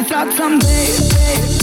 I thought someday,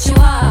what you are.